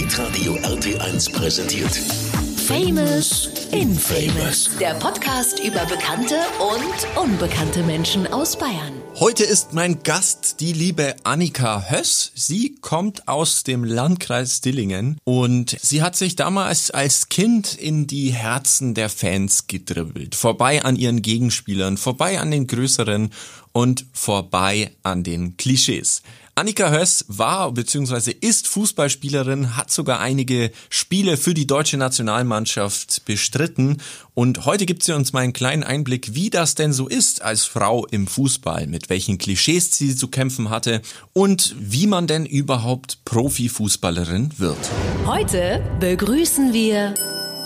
Hitradio RT1 präsentiert. Famous Infamous. Der Podcast über bekannte und unbekannte Menschen aus Bayern. Heute ist mein Gast die liebe Annika Höss. Sie kommt aus dem Landkreis Dillingen und sie hat sich damals als Kind in die Herzen der Fans gedribbelt. Vorbei an ihren Gegenspielern, vorbei an den größeren und vorbei an den Klischees. Annika Höss war bzw. ist Fußballspielerin, hat sogar einige Spiele für die deutsche Nationalmannschaft bestritten und heute gibt sie uns mal einen kleinen Einblick, wie das denn so ist als Frau im Fußball, mit welchen Klischees sie zu kämpfen hatte und wie man denn überhaupt Profifußballerin wird. Heute begrüßen wir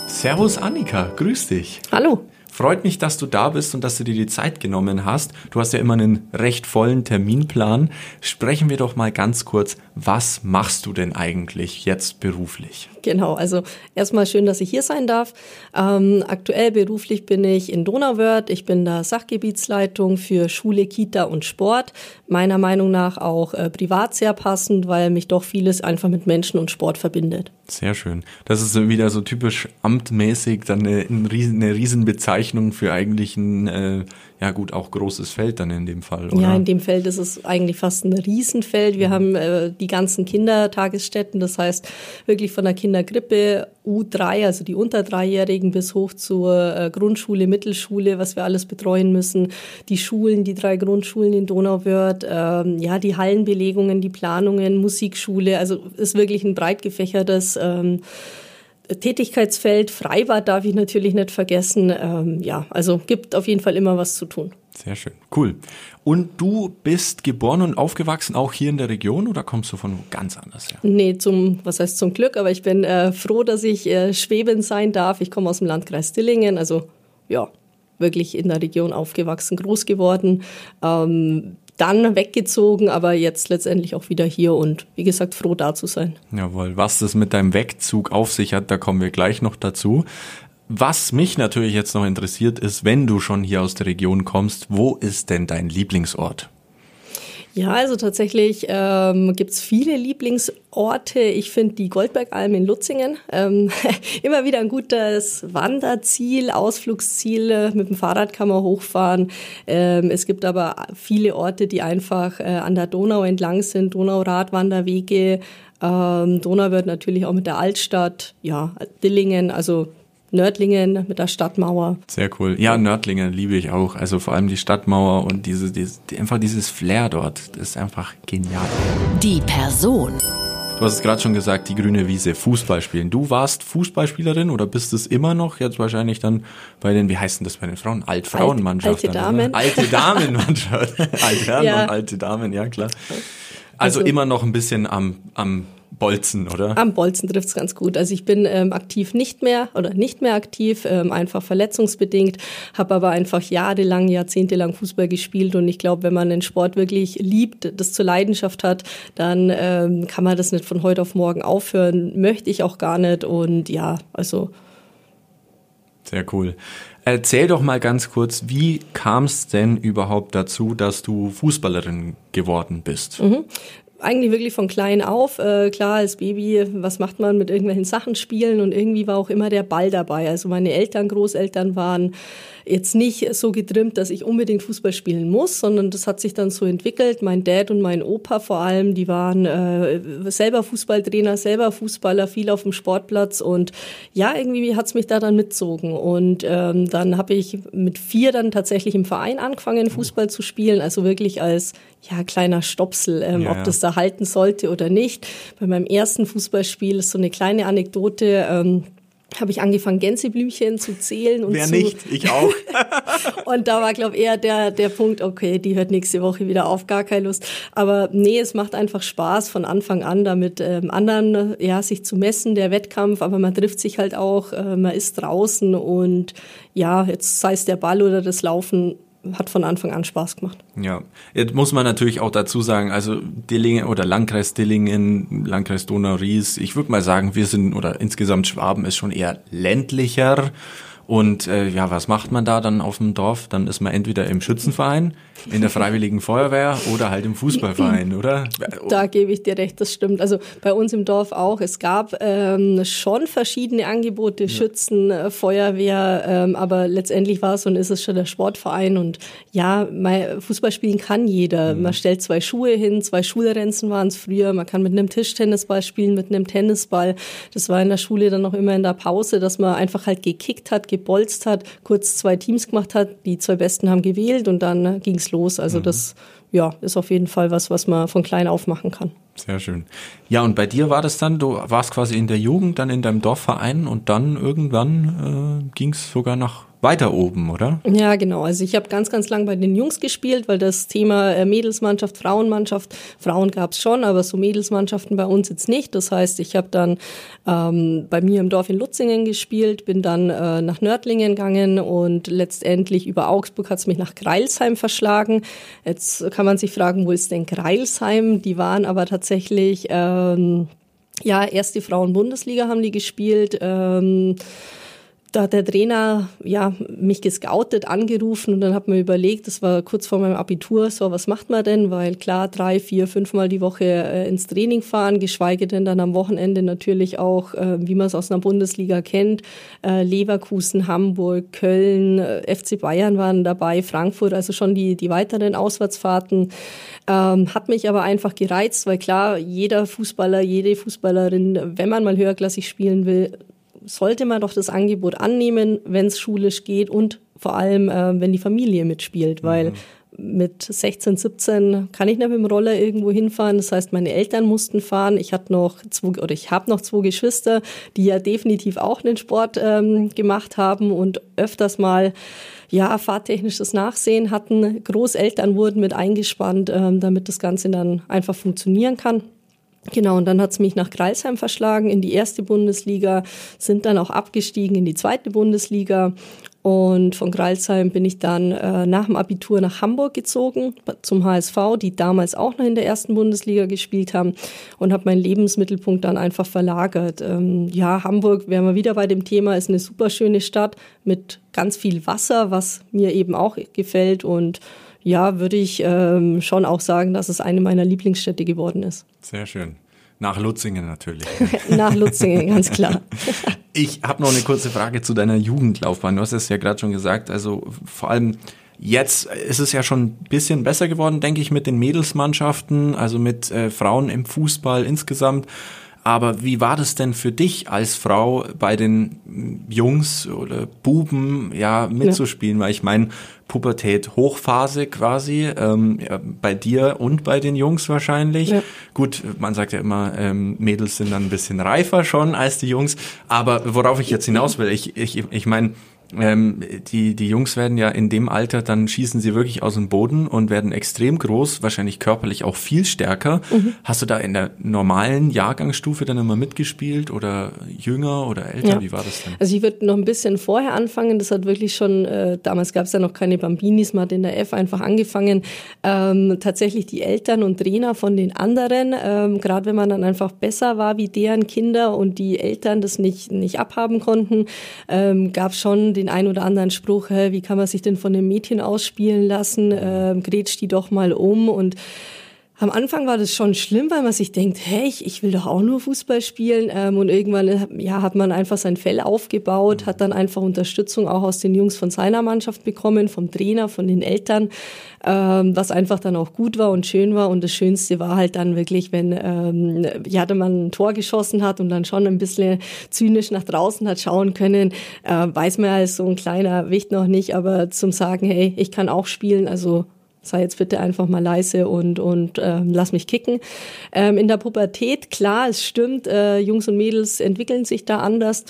Servus Annika, grüß dich. Hallo. Freut mich, dass du da bist und dass du dir die Zeit genommen hast. Du hast ja immer einen recht vollen Terminplan. Sprechen wir doch mal ganz kurz, was machst du denn eigentlich jetzt beruflich? Genau, also erstmal schön, dass ich hier sein darf. Ähm, aktuell beruflich bin ich in Donauwörth. Ich bin da Sachgebietsleitung für Schule, Kita und Sport. Meiner Meinung nach auch äh, privat sehr passend, weil mich doch vieles einfach mit Menschen und Sport verbindet. Sehr schön. Das ist wieder so typisch amtmäßig, dann eine, eine, riesen, eine Riesenbezeichnung für eigentlich ein, äh, ja gut, auch großes Feld dann in dem Fall, oder? Ja, in dem Feld ist es eigentlich fast ein Riesenfeld. Wir mhm. haben äh, die ganzen Kindertagesstätten, das heißt wirklich von der Kindergrippe U3, also die unter Dreijährigen bis hoch zur äh, Grundschule, Mittelschule, was wir alles betreuen müssen. Die Schulen, die drei Grundschulen in Donauwörth, ähm, ja, die Hallenbelegungen, die Planungen, Musikschule, also ist wirklich ein breit gefächertes ähm, Tätigkeitsfeld. Freibad darf ich natürlich nicht vergessen. Ähm, ja, also gibt auf jeden Fall immer was zu tun. Sehr schön, cool. Und du bist geboren und aufgewachsen auch hier in der Region oder kommst du von ganz anders her? Nee, zum, was heißt zum Glück, aber ich bin äh, froh, dass ich äh, Schweben sein darf. Ich komme aus dem Landkreis Dillingen, also ja, wirklich in der Region aufgewachsen, groß geworden. Ähm, dann weggezogen, aber jetzt letztendlich auch wieder hier und wie gesagt froh da zu sein. Jawohl, was das mit deinem Wegzug auf sich hat, da kommen wir gleich noch dazu. Was mich natürlich jetzt noch interessiert ist, wenn du schon hier aus der Region kommst, wo ist denn dein Lieblingsort? Ja, also tatsächlich ähm, gibt viele Lieblingsorte. Ich finde die Goldbergalm in Lutzingen ähm, immer wieder ein gutes Wanderziel, Ausflugsziel. Mit dem Fahrrad kann man hochfahren. Ähm, es gibt aber viele Orte, die einfach äh, an der Donau entlang sind, Donauradwanderwege. Ähm, Donau wird natürlich auch mit der Altstadt, ja, Dillingen, also Nördlingen mit der Stadtmauer. Sehr cool. Ja, Nördlingen liebe ich auch. Also vor allem die Stadtmauer und diese, diese einfach dieses Flair dort, das ist einfach genial. Die Person. Du hast es gerade schon gesagt, die grüne Wiese, Fußball spielen. Du warst Fußballspielerin oder bist es immer noch? Jetzt wahrscheinlich dann bei den, wie heißen das bei den Frauen? Altfrauenmannschaft. Alte Damen. Alte Damenmannschaft. alte Herren ja. und alte Damen, ja klar. Also, also, immer noch ein bisschen am, am Bolzen, oder? Am Bolzen trifft es ganz gut. Also ich bin ähm, aktiv nicht mehr oder nicht mehr aktiv, ähm, einfach verletzungsbedingt, habe aber einfach jahrelang, jahrzehntelang Fußball gespielt und ich glaube, wenn man den Sport wirklich liebt, das zur Leidenschaft hat, dann ähm, kann man das nicht von heute auf morgen aufhören. Möchte ich auch gar nicht und ja, also. Sehr cool. Erzähl doch mal ganz kurz, wie kam es denn überhaupt dazu, dass du Fußballerin geworden bist? Mhm eigentlich wirklich von klein auf. Äh, klar, als Baby, was macht man mit irgendwelchen Sachen spielen und irgendwie war auch immer der Ball dabei. Also meine Eltern, Großeltern waren jetzt nicht so getrimmt, dass ich unbedingt Fußball spielen muss, sondern das hat sich dann so entwickelt. Mein Dad und mein Opa vor allem, die waren äh, selber Fußballtrainer, selber Fußballer, viel auf dem Sportplatz und ja, irgendwie hat's mich da dann mitzogen. Und ähm, dann habe ich mit vier dann tatsächlich im Verein angefangen, Fußball zu spielen, also wirklich als ja, kleiner Stopsel, ähm, ja, ob das da halten sollte oder nicht. Bei meinem ersten Fußballspiel ist so eine kleine Anekdote. Ähm, habe ich angefangen, Gänseblümchen zu zählen. Und Wer zu nicht? Ich auch. und da war, glaube ich, eher der, der Punkt, okay, die hört nächste Woche wieder auf, gar keine Lust. Aber nee, es macht einfach Spaß von Anfang an, damit ähm, anderen ja, sich zu messen, der Wettkampf, aber man trifft sich halt auch, äh, man ist draußen und ja, jetzt sei es der Ball oder das Laufen, hat von Anfang an Spaß gemacht. Ja, jetzt muss man natürlich auch dazu sagen, also Dillingen oder Landkreis Dillingen, Landkreis Donau-Ries, ich würde mal sagen, wir sind oder insgesamt Schwaben ist schon eher ländlicher Und äh, ja, was macht man da dann auf dem Dorf? Dann ist man entweder im Schützenverein, in der Freiwilligen Feuerwehr oder halt im Fußballverein, oder? Da gebe ich dir recht, das stimmt. Also bei uns im Dorf auch. Es gab ähm, schon verschiedene Angebote, ja. Schützen, äh, Feuerwehr, ähm, aber letztendlich war es und ist es schon der Sportverein. Und ja, mal Fußball spielen kann jeder. Mhm. Man stellt zwei Schuhe hin, zwei Schulrenzen waren es früher. Man kann mit einem Tischtennisball spielen, mit einem Tennisball. Das war in der Schule dann noch immer in der Pause, dass man einfach halt gekickt hat, gebolzt hat, kurz zwei Teams gemacht hat. Die zwei Besten haben gewählt und dann ging es los. Also mhm. das ja, ist auf jeden Fall was, was man von klein auf machen kann. Sehr schön. Ja, und bei dir war das dann, du warst quasi in der Jugend, dann in deinem Dorfverein und dann irgendwann äh, ging es sogar nach weiter oben, oder? Ja, genau. Also ich habe ganz, ganz lang bei den Jungs gespielt, weil das Thema äh, Mädelsmannschaft, Frauenmannschaft, Frauen gab es schon, aber so Mädelsmannschaften bei uns jetzt nicht. Das heißt, ich habe dann ähm, bei mir im Dorf in Lutzingen gespielt, bin dann äh, nach Nördlingen gegangen und letztendlich über Augsburg hat es mich nach Greilsheim verschlagen. Jetzt kann man sich fragen, wo ist denn Greilsheim? Die waren aber tatsächlich, ähm, ja, erste Frauen-Bundesliga haben die gespielt. Ähm, da hat der Trainer ja, mich gescoutet, angerufen und dann hat man überlegt, das war kurz vor meinem Abitur, so was macht man denn? Weil klar, drei, vier, fünfmal die Woche äh, ins Training fahren, geschweige denn dann am Wochenende natürlich auch, äh, wie man es aus einer Bundesliga kennt, äh, Leverkusen, Hamburg, Köln, äh, FC Bayern waren dabei, Frankfurt, also schon die, die weiteren Auswärtsfahrten. Ähm, hat mich aber einfach gereizt, weil klar, jeder Fußballer, jede Fußballerin, wenn man mal höherklassig spielen will, sollte man doch das Angebot annehmen, wenn es schulisch geht und vor allem, äh, wenn die Familie mitspielt, weil mhm. mit 16, 17 kann ich nicht mit dem Roller irgendwo hinfahren. Das heißt, meine Eltern mussten fahren. Ich hatte noch zwei, oder ich habe noch zwei Geschwister, die ja definitiv auch einen Sport ähm, gemacht haben und öfters mal ja, fahrtechnisches Nachsehen hatten. Großeltern wurden mit eingespannt, ähm, damit das Ganze dann einfach funktionieren kann. Genau, und dann hat's mich nach Kreisheim verschlagen in die erste Bundesliga, sind dann auch abgestiegen in die zweite Bundesliga. Und von Greilsheim bin ich dann äh, nach dem Abitur nach Hamburg gezogen, zum HSV, die damals auch noch in der ersten Bundesliga gespielt haben und habe meinen Lebensmittelpunkt dann einfach verlagert. Ähm, ja, Hamburg, wären wir wieder bei dem Thema, ist eine super schöne Stadt mit ganz viel Wasser, was mir eben auch gefällt und ja, würde ich ähm, schon auch sagen, dass es eine meiner Lieblingsstädte geworden ist. Sehr schön. Nach Lutzingen natürlich. Nach Lutzingen, ganz klar. ich habe noch eine kurze Frage zu deiner Jugendlaufbahn. Du hast es ja gerade schon gesagt. Also vor allem jetzt ist es ja schon ein bisschen besser geworden, denke ich, mit den Mädelsmannschaften, also mit äh, Frauen im Fußball insgesamt. Aber wie war das denn für dich als Frau bei den Jungs oder Buben ja mitzuspielen? Ja. Weil ich meine, Pubertät Hochphase quasi, ähm, ja, bei dir und bei den Jungs wahrscheinlich. Ja. Gut, man sagt ja immer, ähm, Mädels sind dann ein bisschen reifer schon als die Jungs. Aber worauf ich jetzt hinaus will, ich, ich, ich meine, ähm, die, die Jungs werden ja in dem Alter, dann schießen sie wirklich aus dem Boden und werden extrem groß, wahrscheinlich körperlich auch viel stärker. Mhm. Hast du da in der normalen Jahrgangsstufe dann immer mitgespielt oder jünger oder älter? Ja. Wie war das denn? Also ich würde noch ein bisschen vorher anfangen. Das hat wirklich schon, äh, damals gab es ja noch keine Bambinis, man hat in der F einfach angefangen. Ähm, tatsächlich die Eltern und Trainer von den anderen, ähm, gerade wenn man dann einfach besser war wie deren Kinder und die Eltern das nicht, nicht abhaben konnten, ähm, gab es schon den ein oder anderen Spruch, hä, wie kann man sich denn von einem Mädchen ausspielen lassen, ähm, grätsch die doch mal um und am Anfang war das schon schlimm, weil man sich denkt, hey, ich, ich will doch auch nur Fußball spielen. Ähm, und irgendwann ja, hat man einfach sein Fell aufgebaut, hat dann einfach Unterstützung auch aus den Jungs von seiner Mannschaft bekommen, vom Trainer, von den Eltern, ähm, was einfach dann auch gut war und schön war. Und das Schönste war halt dann wirklich, wenn ähm, ja, man ein Tor geschossen hat und dann schon ein bisschen zynisch nach draußen hat schauen können, äh, weiß man als so ein kleiner Wicht noch nicht, aber zum sagen, hey, ich kann auch spielen, also sei jetzt bitte einfach mal leise und, und äh, lass mich kicken. Ähm, in der Pubertät, klar, es stimmt, äh, Jungs und Mädels entwickeln sich da anders.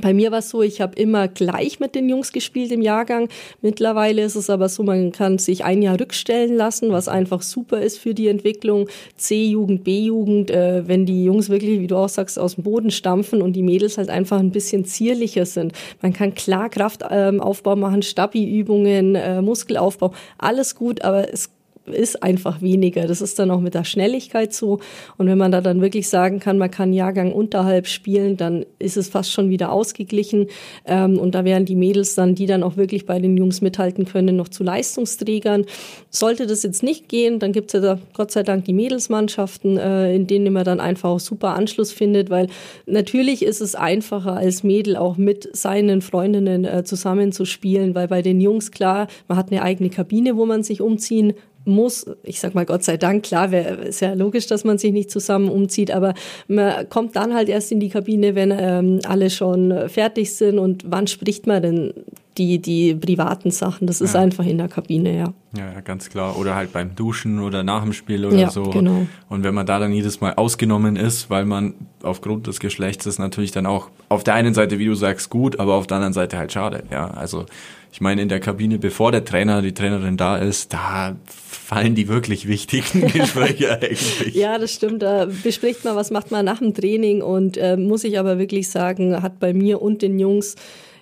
Bei mir war es so, ich habe immer gleich mit den Jungs gespielt im Jahrgang. Mittlerweile ist es aber so, man kann sich ein Jahr rückstellen lassen, was einfach super ist für die Entwicklung. C-Jugend, B-Jugend, äh, wenn die Jungs wirklich, wie du auch sagst, aus dem Boden stampfen und die Mädels halt einfach ein bisschen zierlicher sind. Man kann klar Kraftaufbau machen, Stabi-Übungen, äh, Muskelaufbau, alles gut, aber es ist einfach weniger. Das ist dann auch mit der Schnelligkeit so. Und wenn man da dann wirklich sagen kann, man kann Jahrgang unterhalb spielen, dann ist es fast schon wieder ausgeglichen. Ähm, und da wären die Mädels dann, die dann auch wirklich bei den Jungs mithalten können, noch zu Leistungsträgern. Sollte das jetzt nicht gehen, dann gibt es ja da Gott sei Dank die Mädelsmannschaften, äh, in denen man dann einfach auch super Anschluss findet, weil natürlich ist es einfacher als Mädel auch mit seinen Freundinnen äh, zusammen zu spielen, weil bei den Jungs klar, man hat eine eigene Kabine, wo man sich umziehen muss, ich sag mal Gott sei Dank, klar, wär, ist ja logisch, dass man sich nicht zusammen umzieht, aber man kommt dann halt erst in die Kabine, wenn ähm, alle schon fertig sind und wann spricht man denn die, die privaten Sachen, das ist ja. einfach in der Kabine, ja. Ja, ja, ganz klar. Oder halt beim Duschen oder nach dem Spiel oder ja, so. Genau. Und wenn man da dann jedes Mal ausgenommen ist, weil man aufgrund des Geschlechts ist natürlich dann auch auf der einen Seite, wie du sagst, gut, aber auf der anderen Seite halt schade. Ja, also ich meine, in der Kabine, bevor der Trainer, die Trainerin da ist, da fallen die wirklich wichtigen Gespräche eigentlich. Ja, das stimmt. Da bespricht man, was macht man nach dem Training und äh, muss ich aber wirklich sagen, hat bei mir und den Jungs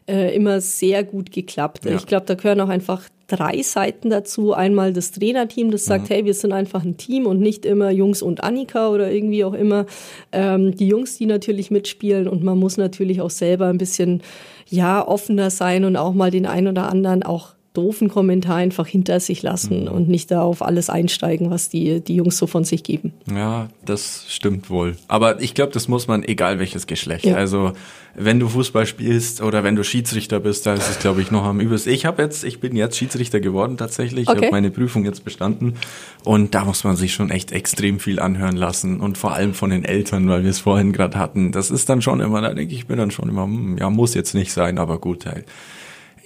äh, immer sehr gut geklappt. Ja. Ich glaube, da gehören auch einfach drei Seiten dazu. Einmal das Trainerteam, das sagt, mhm. hey, wir sind einfach ein Team und nicht immer Jungs und Annika oder irgendwie auch immer ähm, die Jungs, die natürlich mitspielen. Und man muss natürlich auch selber ein bisschen ja offener sein und auch mal den einen oder anderen auch doofen Kommentar einfach hinter sich lassen mhm. und nicht da auf alles einsteigen, was die, die Jungs so von sich geben. Ja, das stimmt wohl. Aber ich glaube, das muss man, egal welches Geschlecht. Ja. Also wenn du Fußball spielst oder wenn du Schiedsrichter bist, da ist es, glaube ich, noch am übelsten. Ich habe jetzt, ich bin jetzt Schiedsrichter geworden tatsächlich. Okay. Ich habe meine Prüfung jetzt bestanden. Und da muss man sich schon echt extrem viel anhören lassen. Und vor allem von den Eltern, weil wir es vorhin gerade hatten. Das ist dann schon immer, da denke ich, bin dann schon immer, hm, ja, muss jetzt nicht sein, aber gut halt.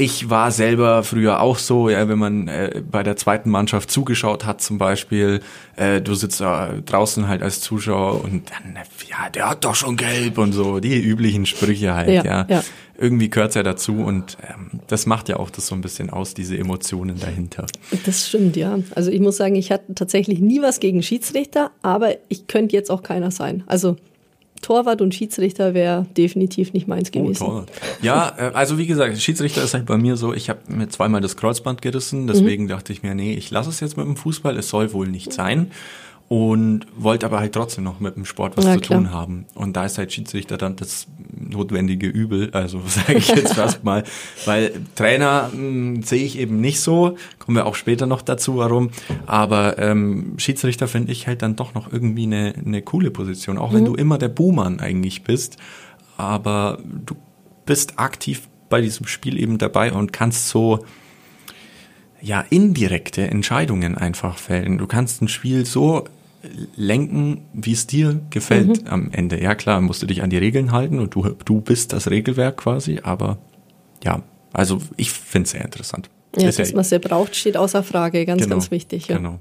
Ich war selber früher auch so, ja, wenn man äh, bei der zweiten Mannschaft zugeschaut hat zum Beispiel, äh, du sitzt da draußen halt als Zuschauer und dann, ja, der hat doch schon gelb und so, die üblichen Sprüche halt, ja. ja. ja. Irgendwie gehört's ja dazu und ähm, das macht ja auch das so ein bisschen aus, diese Emotionen dahinter. Das stimmt, ja. Also ich muss sagen, ich hatte tatsächlich nie was gegen Schiedsrichter, aber ich könnte jetzt auch keiner sein. Also Torwart und Schiedsrichter wäre definitiv nicht meins oh, gewesen. Oh, ja, äh, also wie gesagt, Schiedsrichter ist halt bei mir so, ich habe mir zweimal das Kreuzband gerissen, deswegen mhm. dachte ich mir, nee, ich lasse es jetzt mit dem Fußball, es soll wohl nicht sein und wollte aber halt trotzdem noch mit dem Sport was ja, zu klar. tun haben. Und da ist halt Schiedsrichter dann das notwendige Übel, also sage ich jetzt fast mal, weil Trainer hm, sehe ich eben nicht so, kommen wir auch später noch dazu, warum, aber ähm, Schiedsrichter finde ich halt dann doch noch irgendwie eine, eine coole Position, auch mhm. wenn du immer der Buhmann eigentlich bist, aber du bist aktiv bei diesem Spiel eben dabei und kannst so ja indirekte Entscheidungen einfach fällen. Du kannst ein Spiel so lenken, wie es dir gefällt mhm. am Ende. Ja klar, musst du dich an die Regeln halten und du, du bist das Regelwerk quasi, aber ja, also ich finde es sehr interessant. Ja, dass ja, man sie braucht, steht außer Frage, ganz, genau, ganz wichtig. Ja. Genau.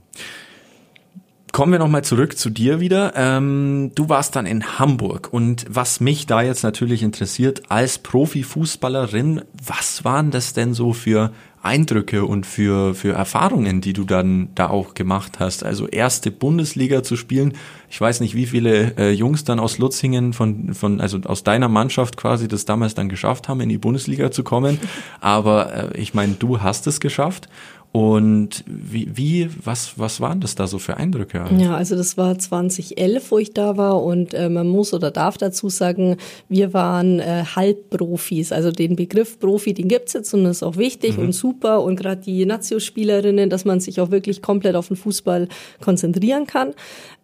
Kommen wir nochmal zurück zu dir wieder. Ähm, du warst dann in Hamburg und was mich da jetzt natürlich interessiert, als Profifußballerin, was waren das denn so für Eindrücke und für, für Erfahrungen, die du dann da auch gemacht hast? Also erste Bundesliga zu spielen. Ich weiß nicht, wie viele äh, Jungs dann aus Lutzingen von, von, also aus deiner Mannschaft quasi das damals dann geschafft haben, in die Bundesliga zu kommen. Aber äh, ich meine, du hast es geschafft. Und wie, wie, was, was waren das da so für Eindrücke? Ja, also das war 2011, wo ich da war und äh, man muss oder darf dazu sagen, wir waren äh, Halbprofis. Also den Begriff Profi, den gibt's jetzt und das ist auch wichtig mhm. und super und gerade die Nazio-Spielerinnen, dass man sich auch wirklich komplett auf den Fußball konzentrieren kann.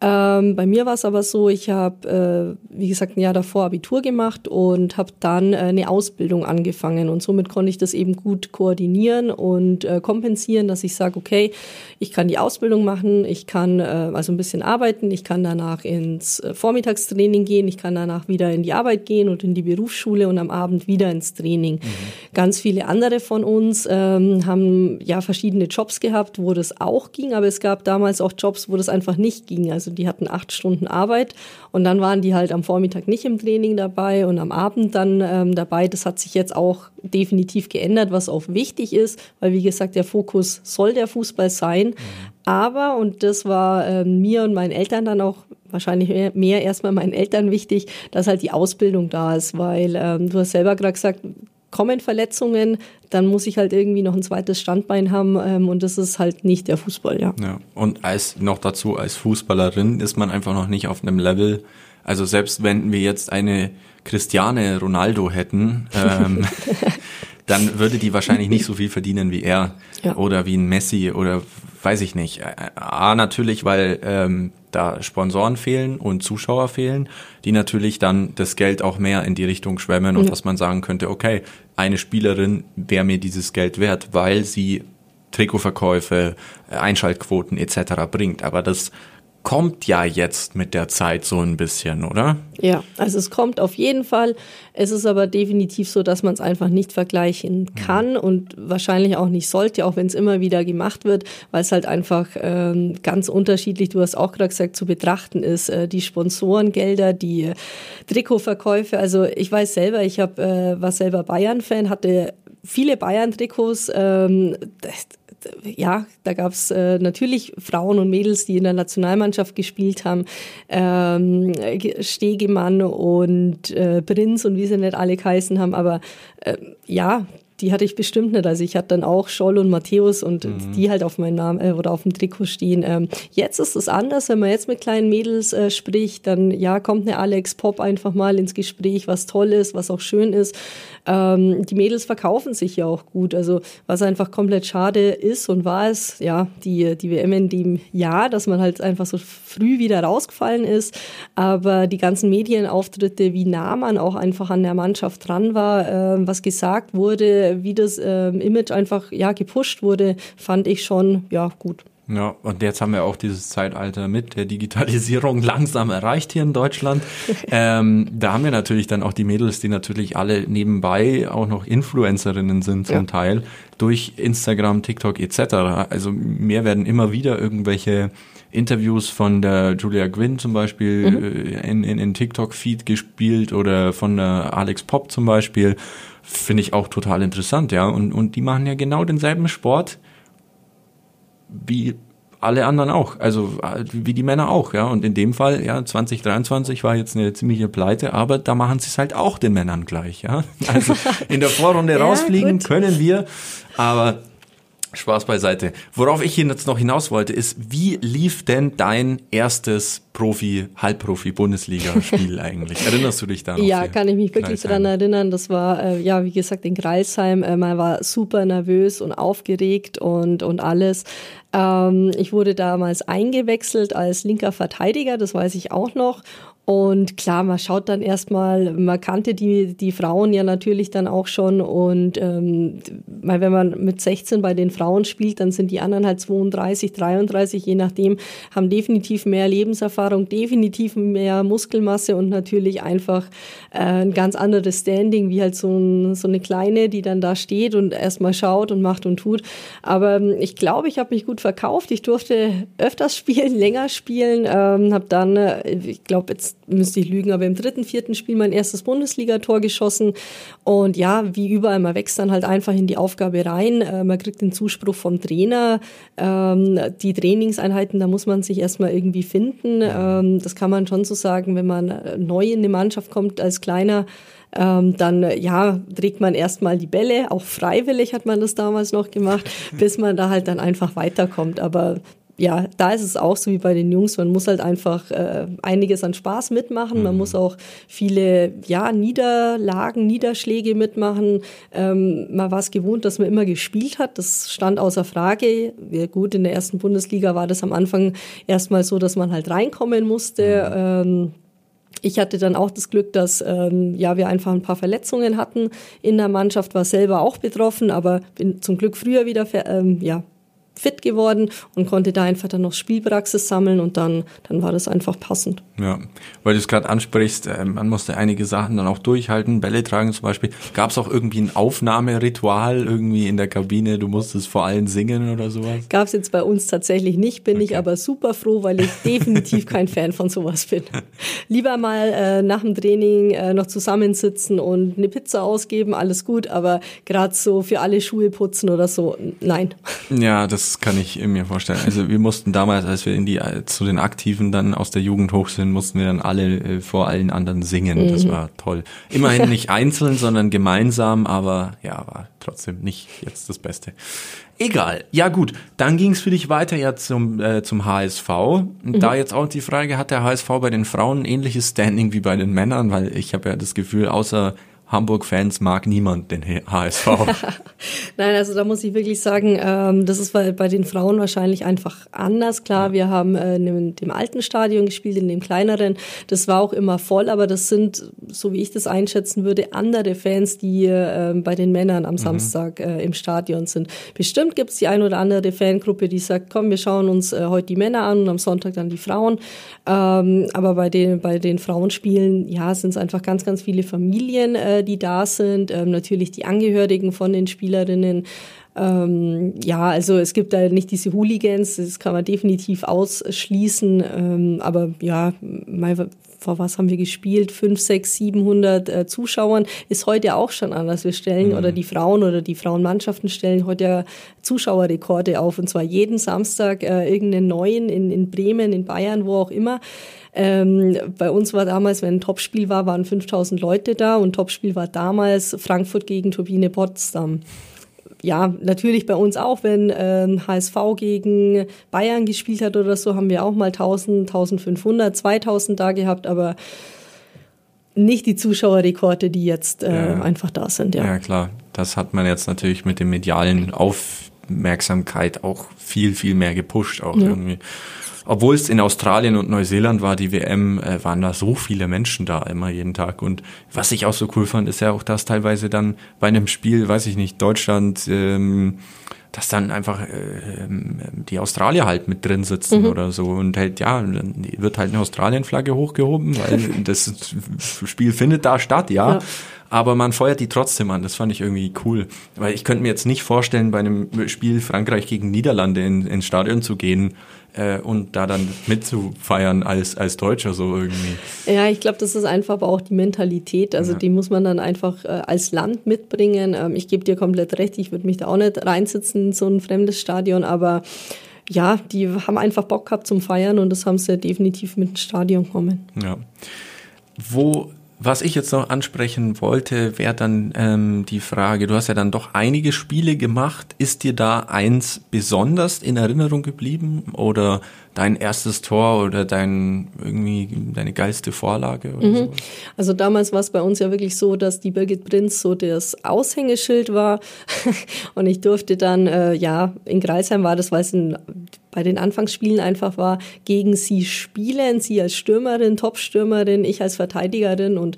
Ähm, bei mir war es aber so, ich habe, äh, wie gesagt, ein Jahr davor Abitur gemacht und habe dann äh, eine Ausbildung angefangen und somit konnte ich das eben gut koordinieren und äh, kompensieren, dass ich sage, okay, ich kann die Ausbildung machen, ich kann äh, also ein bisschen arbeiten, ich kann danach ins äh, Vormittagstraining gehen, ich kann danach wieder in die Arbeit gehen und in die Berufsschule und am Abend wieder ins Training. Mhm. Ganz viele andere von uns ähm, haben ja verschiedene Jobs gehabt, wo das auch ging, aber es gab damals auch Jobs, wo das einfach nicht ging. Also die hatten acht Stunden Arbeit und dann waren die halt am Vormittag nicht im Training dabei und am Abend dann ähm, dabei. Das hat sich jetzt auch definitiv geändert, was auch wichtig ist, weil wie gesagt, der Fokus soll der Fußball sein. Mhm. Aber, und das war äh, mir und meinen Eltern dann auch wahrscheinlich mehr, mehr erstmal meinen Eltern wichtig, dass halt die Ausbildung da ist, weil ähm, du hast selber gerade gesagt, kommen Verletzungen, dann muss ich halt irgendwie noch ein zweites Standbein haben ähm, und das ist halt nicht der Fußball, ja. ja. Und als noch dazu als Fußballerin ist man einfach noch nicht auf einem Level. Also selbst wenn wir jetzt eine Christiane Ronaldo hätten, ähm, dann würde die wahrscheinlich nicht so viel verdienen wie er ja. oder wie ein Messi oder weiß ich nicht. A natürlich, weil ähm, da Sponsoren fehlen und Zuschauer fehlen, die natürlich dann das Geld auch mehr in die Richtung schwemmen und ja. was man sagen könnte, okay, eine Spielerin wäre mir dieses Geld wert, weil sie Trikotverkäufe, Einschaltquoten etc. bringt. Aber das kommt ja jetzt mit der Zeit so ein bisschen, oder? Ja, also es kommt auf jeden Fall. Es ist aber definitiv so, dass man es einfach nicht vergleichen kann mhm. und wahrscheinlich auch nicht sollte, auch wenn es immer wieder gemacht wird, weil es halt einfach ähm, ganz unterschiedlich, du hast auch gerade gesagt, zu betrachten ist. Äh, die Sponsorengelder, die äh, Trikotverkäufe. Also ich weiß selber, ich hab, äh, war selber Bayern-Fan, hatte viele Bayern-Trikots. Ähm, ja, da gab es äh, natürlich Frauen und Mädels, die in der Nationalmannschaft gespielt haben. Ähm, Stegemann und äh, Prinz und wie sie nicht alle geheißen haben. Aber äh, ja, die hatte ich bestimmt nicht. Also ich hatte dann auch Scholl und Matthäus und mhm. die halt auf meinem Namen äh, oder auf dem Trikot stehen. Ähm, jetzt ist es anders, wenn man jetzt mit kleinen Mädels äh, spricht, dann ja, kommt eine Alex Pop einfach mal ins Gespräch, was toll ist, was auch schön ist. Ähm, die Mädels verkaufen sich ja auch gut. Also was einfach komplett schade ist und war es, ja, die, die WM in dem Jahr, dass man halt einfach so früh wieder rausgefallen ist. Aber die ganzen Medienauftritte, wie nah man auch einfach an der Mannschaft dran war, äh, was gesagt wurde, wie das äh, Image einfach ja gepusht wurde, fand ich schon ja gut. Ja, und jetzt haben wir auch dieses Zeitalter mit der Digitalisierung langsam erreicht hier in Deutschland. ähm, da haben wir natürlich dann auch die Mädels, die natürlich alle nebenbei auch noch Influencerinnen sind zum ja. Teil durch Instagram, TikTok etc. Also mir werden immer wieder irgendwelche Interviews von der Julia Gwynn zum Beispiel mhm. Äh, in, in, in TikTok-Feed gespielt oder von der Alex Pop zum Beispiel finde ich auch total interessant, ja. Und, und die machen ja genau denselben Sport wie alle anderen auch, also wie die Männer auch, ja. Und in dem Fall, ja, 2023 war jetzt eine ziemliche Pleite, aber da machen sie es halt auch den Männern gleich, ja. Also in der Vorrunde ja, rausfliegen gut. können wir, aber Spaß beiseite. Worauf ich jetzt noch hinaus wollte, ist, wie lief denn dein erstes Profi, Halbprofi Bundesliga-Spiel eigentlich? Erinnerst du dich da noch? Ja, kann ich mich wirklich daran erinnern. Das war, äh, ja, wie gesagt, in Greilsheim. Äh, man war super nervös und aufgeregt und, und alles. Ähm, ich wurde damals eingewechselt als linker Verteidiger, das weiß ich auch noch. Und klar, man schaut dann erstmal, man kannte die, die Frauen ja natürlich dann auch schon. Und ähm, weil wenn man mit 16 bei den Frauen spielt, dann sind die anderen halt 32, 33, je nachdem, haben definitiv mehr Lebenserfahrung, definitiv mehr Muskelmasse und natürlich einfach äh, ein ganz anderes Standing, wie halt so, ein, so eine Kleine, die dann da steht und erstmal schaut und macht und tut. Aber ähm, ich glaube, ich habe mich gut verkauft. Ich durfte öfters spielen, länger spielen, ähm, habe dann, äh, ich glaube, jetzt müsste ich lügen, aber im dritten, vierten Spiel mein erstes Bundesligator geschossen. Und ja, wie überall, man wächst dann halt einfach in die Aufgabe rein. Äh, man kriegt den Zuspruch vom Trainer. Ähm, die Trainingseinheiten, da muss man sich erstmal irgendwie finden. Ähm, das kann man schon so sagen, wenn man neu in eine Mannschaft kommt als kleiner. Ähm, dann ja, trägt man erstmal die Bälle, auch freiwillig hat man das damals noch gemacht, bis man da halt dann einfach weiterkommt. Aber ja, da ist es auch so wie bei den Jungs, man muss halt einfach äh, einiges an Spaß mitmachen, mhm. man muss auch viele ja, Niederlagen, Niederschläge mitmachen. Ähm, man war es gewohnt, dass man immer gespielt hat, das stand außer Frage. Ja, gut, in der ersten Bundesliga war das am Anfang erstmal so, dass man halt reinkommen musste. Mhm. Ähm, ich hatte dann auch das Glück, dass ähm, ja wir einfach ein paar Verletzungen hatten in der Mannschaft, war selber auch betroffen, aber bin zum Glück früher wieder ähm, ja, fit geworden und konnte da einfach dann noch Spielpraxis sammeln und dann, dann war das einfach passend. Ja, weil du es gerade ansprichst, äh, man musste einige Sachen dann auch durchhalten, Bälle tragen zum Beispiel. Gab es auch irgendwie ein Aufnahmeritual irgendwie in der Kabine, du musstest vor allen singen oder sowas? Gab es jetzt bei uns tatsächlich nicht, bin okay. ich aber super froh, weil ich definitiv kein Fan von sowas bin. Lieber mal äh, nach dem Training äh, noch zusammensitzen und eine Pizza ausgeben, alles gut, aber gerade so für alle Schuhe putzen oder so, nein. Ja, das das kann ich mir vorstellen. Also wir mussten damals, als wir in die zu den Aktiven dann aus der Jugend hoch sind, mussten wir dann alle äh, vor allen anderen singen. Das mhm. war toll. Immerhin nicht einzeln, sondern gemeinsam, aber ja, war trotzdem nicht jetzt das Beste. Egal. Ja gut, dann ging es für dich weiter ja zum, äh, zum HSV. Mhm. Da jetzt auch die Frage, hat der HSV bei den Frauen ähnliches Standing wie bei den Männern? Weil ich habe ja das Gefühl, außer Hamburg-Fans mag niemand den HSV. Nein, also da muss ich wirklich sagen, ähm, das ist bei, bei den Frauen wahrscheinlich einfach anders. Klar, ja. wir haben äh, in dem alten Stadion gespielt, in dem kleineren. Das war auch immer voll, aber das sind, so wie ich das einschätzen würde, andere Fans, die äh, bei den Männern am mhm. Samstag äh, im Stadion sind. Bestimmt gibt es die ein oder andere Fangruppe, die sagt, komm, wir schauen uns äh, heute die Männer an und am Sonntag dann die Frauen. Ähm, aber bei den, bei den Frauenspielen, ja, sind es einfach ganz, ganz viele Familien, äh, die da sind, ähm, natürlich die Angehörigen von den Spielerinnen. Ähm, ja, also es gibt da nicht diese Hooligans, das kann man definitiv ausschließen. Ähm, aber ja, mal, vor was haben wir gespielt? Fünf, sechs, 700 äh, Zuschauern ist heute auch schon anders. Wir stellen mhm. oder die Frauen oder die Frauenmannschaften stellen heute Zuschauerrekorde auf und zwar jeden Samstag äh, irgendeinen neuen in, in Bremen, in Bayern, wo auch immer. Ähm, bei uns war damals, wenn ein Topspiel war, waren 5000 Leute da und Topspiel war damals Frankfurt gegen Turbine Potsdam ja, natürlich bei uns auch, wenn äh, HSV gegen Bayern gespielt hat oder so, haben wir auch mal 1000, 1500, 2000 da gehabt, aber nicht die Zuschauerrekorde, die jetzt äh, ja. einfach da sind. Ja. ja, klar. Das hat man jetzt natürlich mit dem medialen Aufmerksamkeit auch viel, viel mehr gepusht auch ja. irgendwie obwohl es in Australien und Neuseeland war, die WM, äh, waren da so viele Menschen da immer jeden Tag. Und was ich auch so cool fand, ist ja auch, dass teilweise dann bei einem Spiel, weiß ich nicht, Deutschland, ähm, dass dann einfach äh, die Australier halt mit drin sitzen mhm. oder so und halt ja, dann wird halt eine Australien-Flagge hochgehoben, weil das Spiel findet da statt, ja. ja. Aber man feuert die trotzdem an. Das fand ich irgendwie cool. Weil ich könnte mir jetzt nicht vorstellen, bei einem Spiel Frankreich gegen Niederlande in, ins Stadion zu gehen äh, und da dann mitzufeiern als, als Deutscher so irgendwie. Ja, ich glaube, das ist einfach aber auch die Mentalität. Also ja. die muss man dann einfach äh, als Land mitbringen. Ähm, ich gebe dir komplett recht, ich würde mich da auch nicht reinsitzen in so ein fremdes Stadion, aber ja, die haben einfach Bock gehabt zum Feiern und das haben sie definitiv mit dem Stadion kommen. Ja. Wo was ich jetzt noch ansprechen wollte, wäre dann ähm, die Frage, du hast ja dann doch einige Spiele gemacht. Ist dir da eins besonders in Erinnerung geblieben oder dein erstes Tor oder dein irgendwie deine geilste Vorlage oder mhm. Also damals war es bei uns ja wirklich so, dass die Birgit Prinz so das Aushängeschild war und ich durfte dann äh, ja in Greisheim war das, weil es ein bei den Anfangsspielen einfach war, gegen sie spielen, sie als Stürmerin, Top-Stürmerin, ich als Verteidigerin und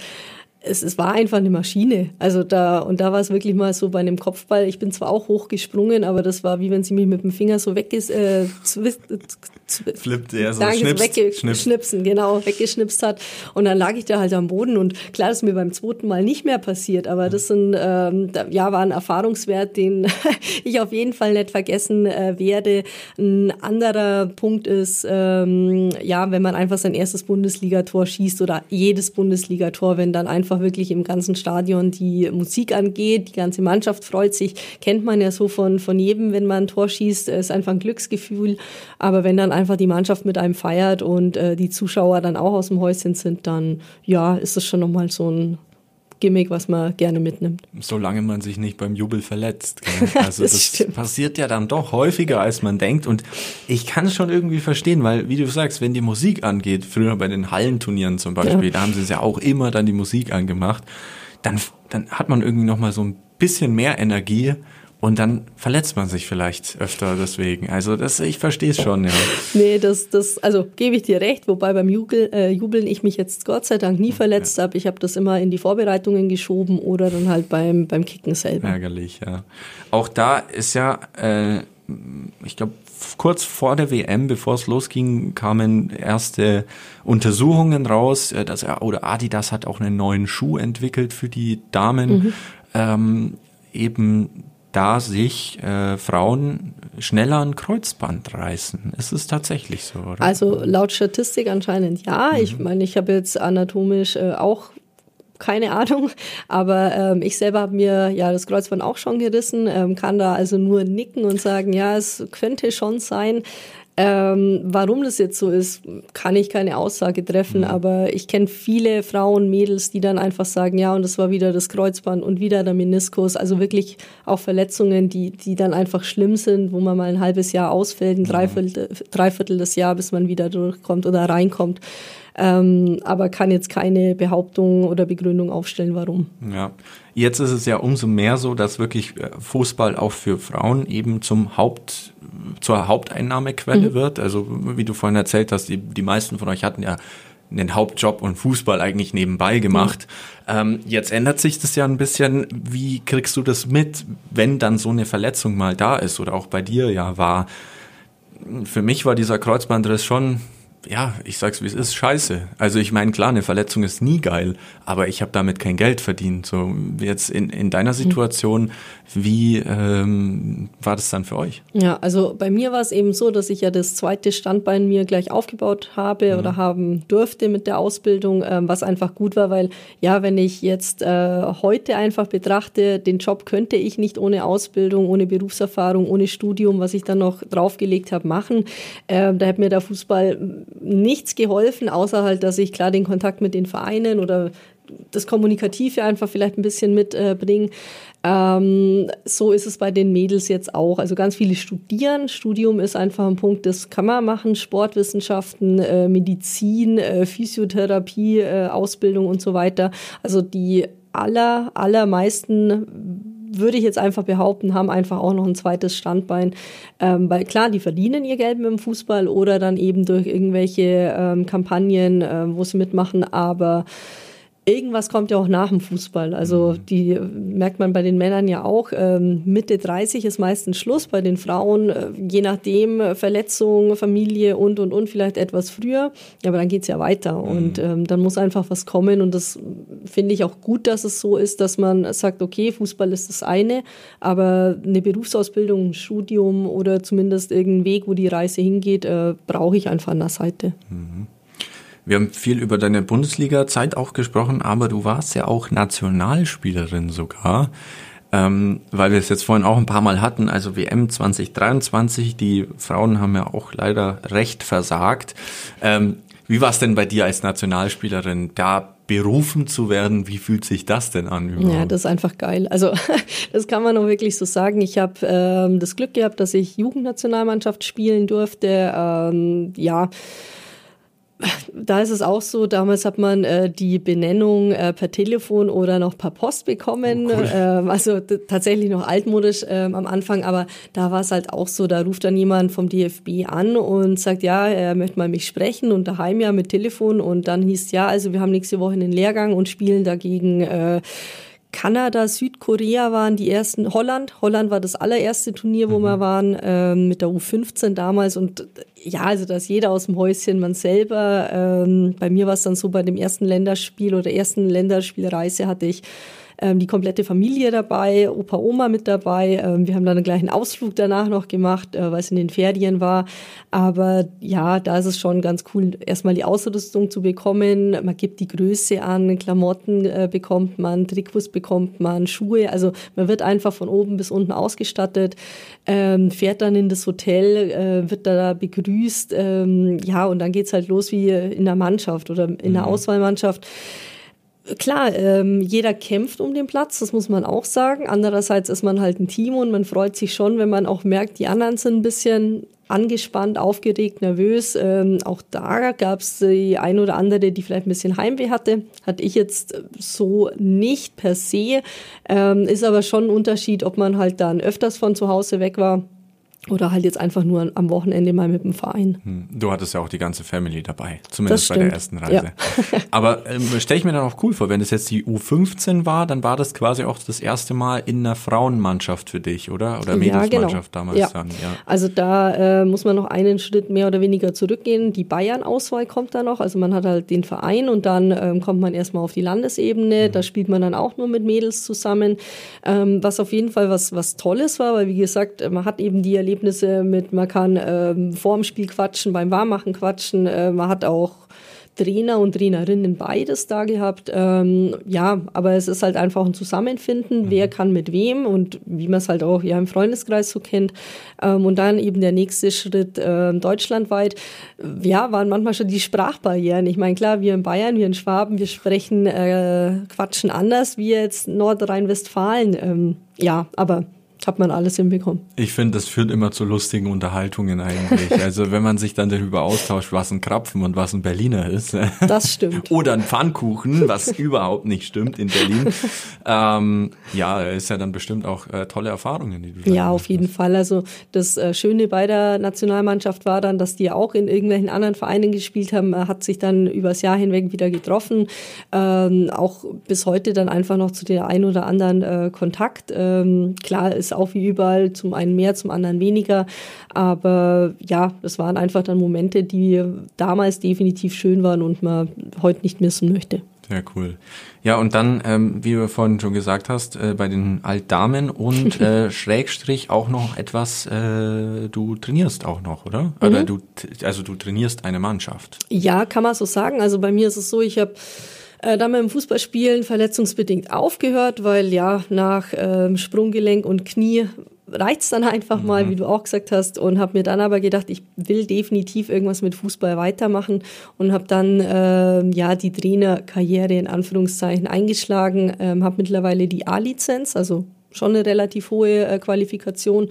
es, es war einfach eine Maschine. Also da, und da war es wirklich mal so bei einem Kopfball. Ich bin zwar auch hochgesprungen, aber das war wie wenn sie mich mit dem Finger so wegges, äh, Flippt, ja, so danke, weggeschnipsen, genau, weggeschnipst hat. Und dann lag ich da halt am Boden und klar, das ist mir beim zweiten Mal nicht mehr passiert, aber das sind, ähm, ja, war ein Erfahrungswert, den ich auf jeden Fall nicht vergessen äh, werde. Ein anderer Punkt ist, ähm, ja, wenn man einfach sein erstes Bundesligator schießt oder jedes Bundesligator, wenn dann einfach wirklich im ganzen Stadion die Musik angeht, die ganze Mannschaft freut sich, kennt man ja so von, von jedem, wenn man ein Tor schießt, ist einfach ein Glücksgefühl. Aber wenn dann einfach die Mannschaft mit einem feiert und äh, die Zuschauer dann auch aus dem Häuschen sind, dann ja, ist das schon nochmal so ein Gimmick, was man gerne mitnimmt. Solange man sich nicht beim Jubel verletzt. Also das, das passiert ja dann doch häufiger, als man denkt. Und ich kann es schon irgendwie verstehen, weil, wie du sagst, wenn die Musik angeht, früher bei den Hallenturnieren zum Beispiel, ja. da haben sie es ja auch immer dann die Musik angemacht, dann, dann hat man irgendwie nochmal so ein bisschen mehr Energie und dann verletzt man sich vielleicht öfter deswegen. Also das, ich verstehe es schon, ja. Nee, das, das, also gebe ich dir recht, wobei beim Jubel, äh, Jubeln ich mich jetzt Gott sei Dank nie verletzt ja. habe. Ich habe das immer in die Vorbereitungen geschoben oder dann halt beim, beim Kicken selber. Ärgerlich, ja. Auch da ist ja, äh, ich glaube, kurz vor der WM, bevor es losging, kamen erste Untersuchungen raus, äh, dass er, oder Adidas hat auch einen neuen Schuh entwickelt für die Damen. Mhm. Ähm, eben da sich äh, Frauen schneller ein Kreuzband reißen. Ist es tatsächlich so? Oder? Also laut Statistik anscheinend ja. Mhm. Ich meine, ich habe jetzt anatomisch äh, auch keine Ahnung. Aber ähm, ich selber habe mir ja das Kreuzband auch schon gerissen, ähm, kann da also nur nicken und sagen, ja, es könnte schon sein. Ähm, warum das jetzt so ist, kann ich keine Aussage treffen, mhm. aber ich kenne viele Frauen, Mädels, die dann einfach sagen, ja, und das war wieder das Kreuzband und wieder der Meniskus, also wirklich auch Verletzungen, die, die dann einfach schlimm sind, wo man mal ein halbes Jahr ausfällt, ein mhm. Dreiviertel, Dreiviertel des Jahr, bis man wieder durchkommt oder reinkommt ähm, aber kann jetzt keine Behauptung oder Begründung aufstellen, warum. Ja, jetzt ist es ja umso mehr so, dass wirklich äh, Fußball auch für Frauen eben zum Haupt, zur Haupteinnahmequelle mhm. wird. Also wie du vorhin erzählt hast, die, die meisten von euch hatten ja einen Hauptjob und Fußball eigentlich nebenbei gemacht. Mhm. Ähm, jetzt ändert sich das ja ein bisschen. Wie kriegst du das mit, wenn dann so eine Verletzung mal da ist oder auch bei dir ja war? Für mich war dieser Kreuzbandriss schon ja, ich sag's wie es ist, scheiße. Also ich meine, klar, eine Verletzung ist nie geil, aber ich habe damit kein Geld verdient. So jetzt in, in deiner mhm. Situation, wie ähm, war das dann für euch? Ja, also bei mir war es eben so, dass ich ja das zweite Standbein mir gleich aufgebaut habe mhm. oder haben durfte mit der Ausbildung, ähm, was einfach gut war, weil ja, wenn ich jetzt äh, heute einfach betrachte, den Job könnte ich nicht ohne Ausbildung, ohne Berufserfahrung, ohne Studium, was ich dann noch draufgelegt habe, machen. Äh, da hätte mir der Fußball nichts geholfen, außer halt, dass ich klar den Kontakt mit den Vereinen oder das Kommunikative einfach vielleicht ein bisschen mitbringen. Äh, ähm, so ist es bei den Mädels jetzt auch. Also ganz viele studieren. Studium ist einfach ein Punkt, das kann man machen. Sportwissenschaften, äh, Medizin, äh, Physiotherapie, äh, Ausbildung und so weiter. Also die aller, allermeisten würde ich jetzt einfach behaupten, haben einfach auch noch ein zweites Standbein. Ähm, weil klar, die verdienen ihr Geld mit dem Fußball oder dann eben durch irgendwelche ähm, Kampagnen, äh, wo sie mitmachen, aber irgendwas kommt ja auch nach dem Fußball. Also mhm. die merkt man bei den Männern ja auch. Ähm, Mitte 30 ist meistens Schluss, bei den Frauen äh, je nachdem äh, Verletzung, Familie und und und vielleicht etwas früher. Aber dann geht's ja weiter mhm. und ähm, dann muss einfach was kommen und das finde ich auch gut, dass es so ist, dass man sagt, okay, Fußball ist das eine, aber eine Berufsausbildung, ein Studium oder zumindest irgendein Weg, wo die Reise hingeht, äh, brauche ich einfach an der Seite. Mhm. Wir haben viel über deine Bundesliga-Zeit auch gesprochen, aber du warst ja auch Nationalspielerin sogar. Ähm, weil wir es jetzt vorhin auch ein paar Mal hatten, also WM 2023, die Frauen haben ja auch leider recht versagt. Ähm, wie war es denn bei dir als Nationalspielerin, da berufen zu werden? Wie fühlt sich das denn an? Überhaupt? Ja, das ist einfach geil. Also das kann man auch wirklich so sagen. Ich habe ähm, das Glück gehabt, dass ich Jugendnationalmannschaft spielen durfte. Ähm, ja da ist es auch so, damals hat man äh, die Benennung äh, per Telefon oder noch per Post bekommen. Oh, cool. ähm, also tatsächlich noch altmodisch ähm, am Anfang, aber da war es halt auch so, da ruft dann jemand vom DFB an und sagt, ja, er möchte mal mich sprechen und daheim ja mit Telefon und dann hieß ja, also wir haben nächste Woche einen Lehrgang und spielen dagegen äh, Kanada, Südkorea waren die ersten, Holland, Holland war das allererste Turnier, wo mhm. wir waren, ähm, mit der U15 damals und ja, also da ist jeder aus dem Häuschen, man selber. Ähm, bei mir war es dann so, bei dem ersten Länderspiel oder ersten Länderspielreise hatte ich ähm, die komplette Familie dabei, Opa, Oma mit dabei. Ähm, wir haben dann einen gleichen Ausflug danach noch gemacht, äh, weil es in den Ferien war. Aber ja, da ist es schon ganz cool, erstmal die Ausrüstung zu bekommen. Man gibt die Größe an, Klamotten äh, bekommt man, Trikots bekommt man, Schuhe. Also man wird einfach von oben bis unten ausgestattet, ähm, fährt dann in das Hotel, äh, wird da begrüßt. Ähm, ja, und dann geht's halt los wie in der Mannschaft oder in der mhm. Auswahlmannschaft. Klar, ähm, jeder kämpft um den Platz, das muss man auch sagen. Andererseits ist man halt ein Team und man freut sich schon, wenn man auch merkt, die anderen sind ein bisschen angespannt, aufgeregt, nervös. Ähm, auch da gab es die ein oder andere, die vielleicht ein bisschen Heimweh hatte. Hatte ich jetzt so nicht per se. Ähm, ist aber schon ein Unterschied, ob man halt dann öfters von zu Hause weg war oder halt jetzt einfach nur am Wochenende mal mit dem Verein. Hm, du hattest ja auch die ganze Family dabei, zumindest bei der ersten Reise. Ja. Aber ähm, stelle ich mir dann auch cool vor, wenn es jetzt die U15 war, dann war das quasi auch das erste Mal in einer Frauenmannschaft für dich, oder? Oder Mädelsmannschaft ja, genau. damals ja. dann. Ja. Also da äh, muss man noch einen Schritt mehr oder weniger zurückgehen. Die Bayern-Auswahl kommt da noch. Also man hat halt den Verein und dann ähm, kommt man erstmal auf die Landesebene. Mhm. Da spielt man dann auch nur mit Mädels zusammen. Ähm, was auf jeden Fall was, was Tolles war, weil wie gesagt, man hat eben die Erlebnisse Erlebnisse mit, man kann ähm, vor dem Spiel quatschen, beim Warmmachen quatschen, äh, man hat auch Trainer und Trainerinnen beides da gehabt. Ähm, ja, aber es ist halt einfach ein Zusammenfinden, mhm. wer kann mit wem und wie man es halt auch ja im Freundeskreis so kennt. Ähm, und dann eben der nächste Schritt äh, deutschlandweit. Ja, waren manchmal schon die Sprachbarrieren. Ich meine, klar, wir in Bayern, wir in Schwaben, wir sprechen, äh, quatschen anders wie jetzt Nordrhein-Westfalen. Ähm, ja, aber hat man alles hinbekommen. Ich finde, das führt immer zu lustigen Unterhaltungen eigentlich. Also wenn man sich dann darüber austauscht, was ein Krapfen und was ein Berliner ist. Das stimmt. Oder ein Pfannkuchen, was überhaupt nicht stimmt in Berlin. Ähm, ja, ist ja dann bestimmt auch äh, tolle Erfahrungen, die du Ja, auf jeden hast. Fall. Also das äh, Schöne bei der Nationalmannschaft war dann, dass die auch in irgendwelchen anderen Vereinen gespielt haben, äh, hat sich dann übers Jahr hinweg wieder getroffen. Ähm, auch bis heute dann einfach noch zu der ein oder anderen äh, Kontakt. Ähm, klar ist auch wie überall, zum einen mehr, zum anderen weniger. Aber ja, das waren einfach dann Momente, die damals definitiv schön waren und man heute nicht missen möchte. Sehr cool. Ja, und dann, ähm, wie du vorhin schon gesagt hast, äh, bei den Altdamen und äh, Schrägstrich auch noch etwas, äh, du trainierst auch noch, oder? Mhm. Oder du, also du trainierst eine Mannschaft. Ja, kann man so sagen. Also bei mir ist es so, ich habe äh, dann dem Fußballspielen verletzungsbedingt aufgehört, weil ja nach ähm, Sprunggelenk und Knie reicht's dann einfach mhm. mal, wie du auch gesagt hast, und habe mir dann aber gedacht, ich will definitiv irgendwas mit Fußball weitermachen und habe dann äh, ja die Trainerkarriere in Anführungszeichen eingeschlagen, ähm, habe mittlerweile die A-Lizenz, also schon eine relativ hohe äh, Qualifikation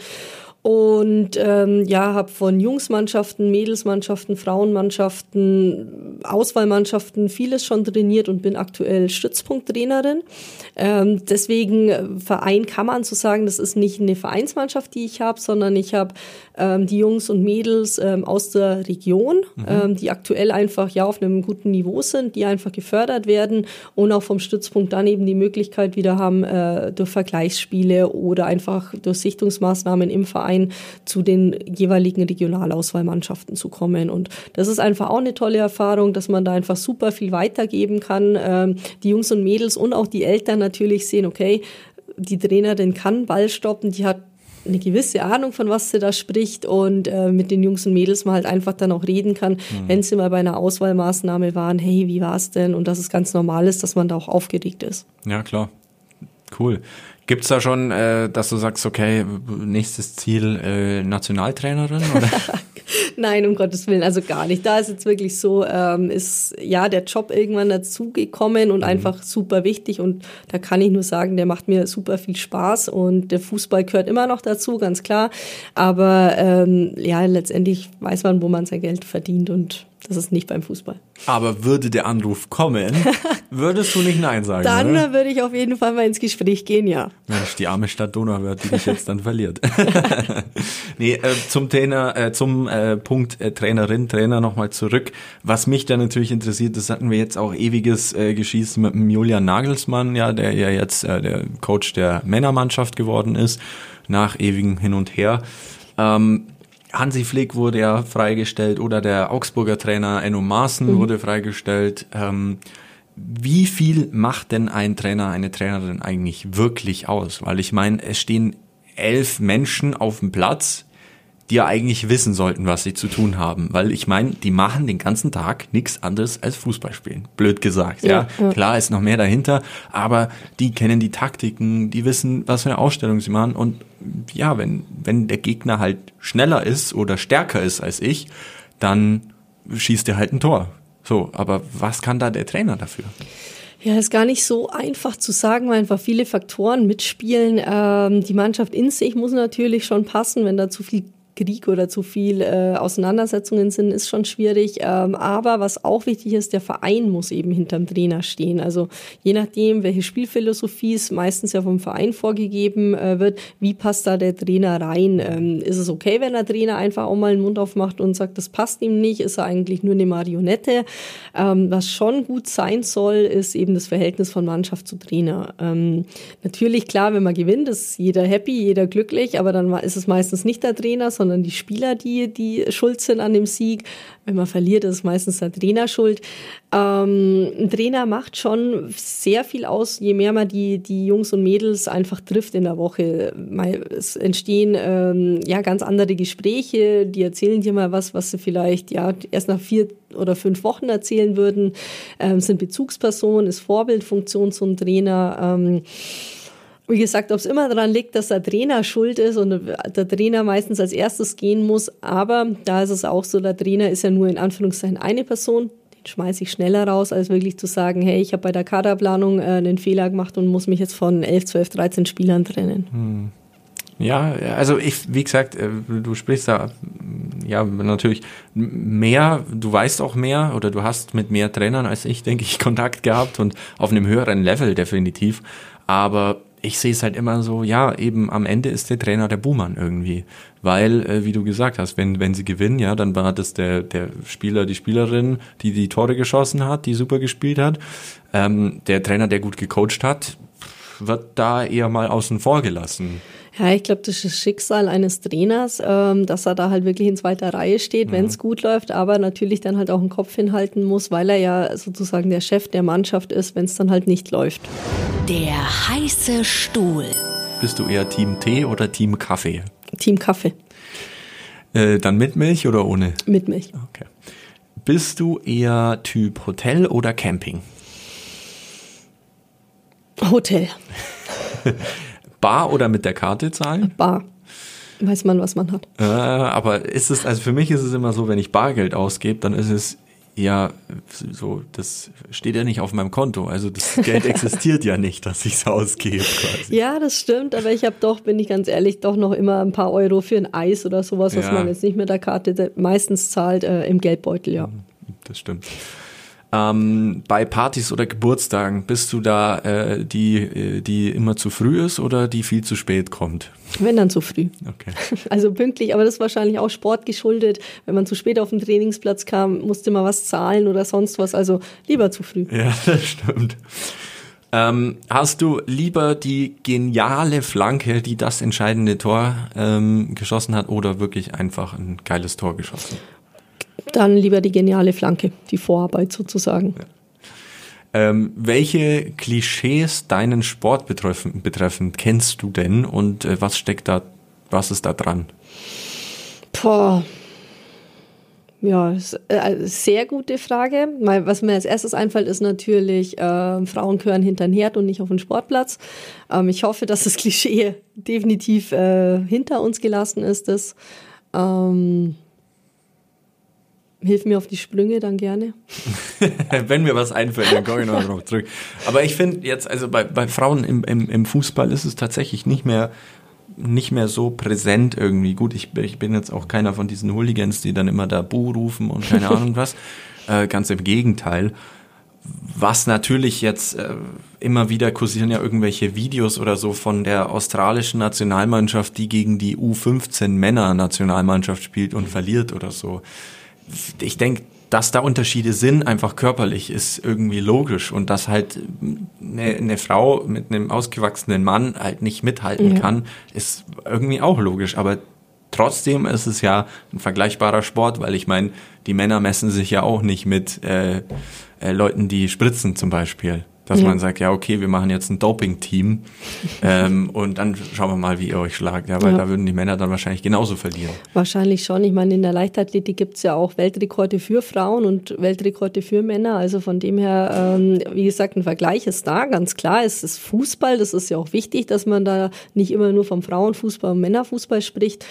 und ähm, ja, habe von Jungsmannschaften, Mädelsmannschaften, Frauenmannschaften, Auswahlmannschaften vieles schon trainiert und bin aktuell Stützpunkttrainerin. Ähm, deswegen äh, Verein kann man so sagen, das ist nicht eine Vereinsmannschaft, die ich habe, sondern ich habe ähm, die Jungs und Mädels ähm, aus der Region, mhm. ähm, die aktuell einfach ja auf einem guten Niveau sind, die einfach gefördert werden und auch vom Stützpunkt dann eben die Möglichkeit wieder haben, äh, durch Vergleichsspiele oder einfach durch Sichtungsmaßnahmen im Verein Verein zu den jeweiligen Regionalauswahlmannschaften zu kommen. Und das ist einfach auch eine tolle Erfahrung, dass man da einfach super viel weitergeben kann. Ähm, die Jungs und Mädels und auch die Eltern natürlich sehen, okay, die Trainerin kann Ball stoppen, die hat eine gewisse Ahnung, von was sie da spricht und äh, mit den Jungs und Mädels mal halt einfach dann auch reden kann, mhm. wenn sie mal bei einer Auswahlmaßnahme waren, hey, wie war es denn? Und dass es ganz normal ist, dass man da auch aufgeregt ist. Ja, klar. Cool. Gibt's da schon, äh, dass du sagst, okay, nächstes Ziel äh, Nationaltrainerin? Oder? Nein, um Gottes Willen, also gar nicht. Da ist jetzt wirklich so, ähm, ist ja der Job irgendwann dazugekommen und mhm. einfach super wichtig. Und da kann ich nur sagen, der macht mir super viel Spaß und der Fußball gehört immer noch dazu, ganz klar. Aber ähm, ja, letztendlich weiß man, wo man sein Geld verdient und das ist nicht beim Fußball. Aber würde der Anruf kommen, würdest du nicht Nein sagen? Dann oder? würde ich auf jeden Fall mal ins Gespräch gehen, ja. Mensch, die arme Stadt Donauwörth, die dich jetzt dann verliert. nee, äh, zum Trainer, äh, zum äh, Punkt äh, Trainerin, Trainer nochmal zurück. Was mich da natürlich interessiert, das hatten wir jetzt auch ewiges äh, Geschießen mit dem Julian Nagelsmann, ja, der ja jetzt äh, der Coach der Männermannschaft geworden ist, nach ewigem Hin und Her. Ähm, Hansi Flick wurde ja freigestellt oder der Augsburger Trainer Enno Maaßen mhm. wurde freigestellt. Ähm, wie viel macht denn ein Trainer, eine Trainerin eigentlich wirklich aus? Weil ich meine, es stehen elf Menschen auf dem Platz, die ja eigentlich wissen sollten, was sie zu tun haben. Weil ich meine, die machen den ganzen Tag nichts anderes als Fußball spielen. Blöd gesagt, ja. ja. Klar ist noch mehr dahinter, aber die kennen die Taktiken, die wissen, was für eine Ausstellung sie machen. Und ja, wenn, wenn der Gegner halt schneller ist oder stärker ist als ich, dann schießt er halt ein Tor. So, aber was kann da der Trainer dafür? Ja, ist gar nicht so einfach zu sagen, weil einfach viele Faktoren mitspielen. Ähm, die Mannschaft in sich muss natürlich schon passen. Wenn da zu viel Krieg oder zu viel äh, Auseinandersetzungen sind, ist schon schwierig. Ähm, aber was auch wichtig ist, der Verein muss eben hinterm Trainer stehen. Also je nachdem, welche Spielphilosophie es meistens ja vom Verein vorgegeben äh, wird, wie passt da der Trainer rein? Ähm, ist es okay, wenn der Trainer einfach auch mal den Mund aufmacht und sagt, das passt ihm nicht? Ist er eigentlich nur eine Marionette? Ähm, was schon gut sein soll, ist eben das Verhältnis von Mannschaft zu Trainer. Ähm, natürlich, klar, wenn man gewinnt, ist jeder happy, jeder glücklich, aber dann ist es meistens nicht der Trainer, sondern sondern die Spieler, die, die schuld sind an dem Sieg. Wenn man verliert, ist meistens der Trainer schuld. Ähm, ein Trainer macht schon sehr viel aus, je mehr man die, die Jungs und Mädels einfach trifft in der Woche. Es entstehen ähm, ja ganz andere Gespräche, die erzählen dir mal was, was sie vielleicht ja erst nach vier oder fünf Wochen erzählen würden, ähm, sind Bezugsperson, ist Vorbildfunktion zum Trainer. Ähm, wie gesagt, ob es immer daran liegt, dass der Trainer schuld ist und der Trainer meistens als erstes gehen muss, aber da ist es auch so, der Trainer ist ja nur in Anführungszeichen eine Person, den schmeiße ich schneller raus, als wirklich zu sagen, hey, ich habe bei der Kaderplanung äh, einen Fehler gemacht und muss mich jetzt von 11, 12, 13 Spielern trennen. Hm. Ja, also ich, wie gesagt, äh, du sprichst da ja natürlich mehr, du weißt auch mehr oder du hast mit mehr Trainern als ich, denke ich, Kontakt gehabt und auf einem höheren Level definitiv. Aber ich sehe es halt immer so, ja, eben am Ende ist der Trainer der Buhmann irgendwie. Weil, äh, wie du gesagt hast, wenn, wenn sie gewinnen, ja, dann war das der, der Spieler, die Spielerin, die die Tore geschossen hat, die super gespielt hat. Ähm, der Trainer, der gut gecoacht hat, wird da eher mal außen vor gelassen. Ja, ich glaube, das ist das Schicksal eines Trainers, ähm, dass er da halt wirklich in zweiter Reihe steht, mhm. wenn es gut läuft, aber natürlich dann halt auch einen Kopf hinhalten muss, weil er ja sozusagen der Chef der Mannschaft ist, wenn es dann halt nicht läuft. Der heiße Stuhl. Bist du eher Team Tee oder Team Kaffee? Team Kaffee. Äh, dann mit Milch oder ohne? Mit Milch. Okay. Bist du eher Typ Hotel oder Camping? Hotel. Bar oder mit der Karte zahlen? Bar. Weiß man, was man hat. Äh, aber ist es, also für mich ist es immer so, wenn ich Bargeld ausgebe, dann ist es ja so, das steht ja nicht auf meinem Konto. Also das Geld existiert ja nicht, dass ich es ausgebe quasi. Ja, das stimmt, aber ich habe doch, bin ich ganz ehrlich, doch noch immer ein paar Euro für ein Eis oder sowas, was ja. man jetzt nicht mit der Karte meistens zahlt, äh, im Geldbeutel, ja. Das stimmt. Ähm, bei Partys oder Geburtstagen bist du da äh, die, äh, die immer zu früh ist oder die viel zu spät kommt? Wenn dann zu früh. Okay. Also pünktlich, aber das ist wahrscheinlich auch Sport geschuldet. Wenn man zu spät auf den Trainingsplatz kam, musste man was zahlen oder sonst was. Also lieber zu früh. Ja, das stimmt. Ähm, hast du lieber die geniale Flanke, die das entscheidende Tor ähm, geschossen hat, oder wirklich einfach ein geiles Tor geschossen? Dann lieber die geniale Flanke, die Vorarbeit sozusagen. Ja. Ähm, welche Klischees deinen Sport betreffen, betreffend kennst du denn und äh, was steckt da, was ist da dran? Boah. Ja, äh, sehr gute Frage. Was mir als erstes einfällt, ist natürlich, äh, Frauen gehören hinter den Herd und nicht auf den Sportplatz. Ähm, ich hoffe, dass das Klischee definitiv äh, hinter uns gelassen ist. Das, ähm, Hilf mir auf die Sprünge dann gerne. Wenn mir was einfällt, dann komme ich noch darauf zurück. Aber ich finde jetzt, also bei, bei Frauen im, im, im Fußball ist es tatsächlich nicht mehr nicht mehr so präsent irgendwie. Gut, ich, ich bin jetzt auch keiner von diesen Hooligans, die dann immer da Bu rufen und keine Ahnung was. Äh, ganz im Gegenteil. Was natürlich jetzt äh, immer wieder kursieren ja irgendwelche Videos oder so von der australischen Nationalmannschaft, die gegen die U15 Männer Nationalmannschaft spielt und verliert oder so ich denke, dass da Unterschiede sind, einfach körperlich, ist irgendwie logisch und dass halt eine, eine Frau mit einem ausgewachsenen Mann halt nicht mithalten ja. kann, ist irgendwie auch logisch. Aber trotzdem ist es ja ein vergleichbarer Sport, weil ich meine, die Männer messen sich ja auch nicht mit äh, äh, Leuten, die spritzen zum Beispiel. Dass ja. man sagt, ja, okay, wir machen jetzt ein Doping-Team ähm, und dann schauen wir mal, wie ihr euch schlagt. Ja, weil ja. da würden die Männer dann wahrscheinlich genauso verlieren. Wahrscheinlich schon. Ich meine, in der Leichtathletik gibt's ja auch Weltrekorde für Frauen und Weltrekorde für Männer. Also von dem her, ähm, wie gesagt, ein Vergleich ist da, ganz klar. Es ist Fußball, das ist ja auch wichtig, dass man da nicht immer nur vom Frauenfußball und Männerfußball spricht.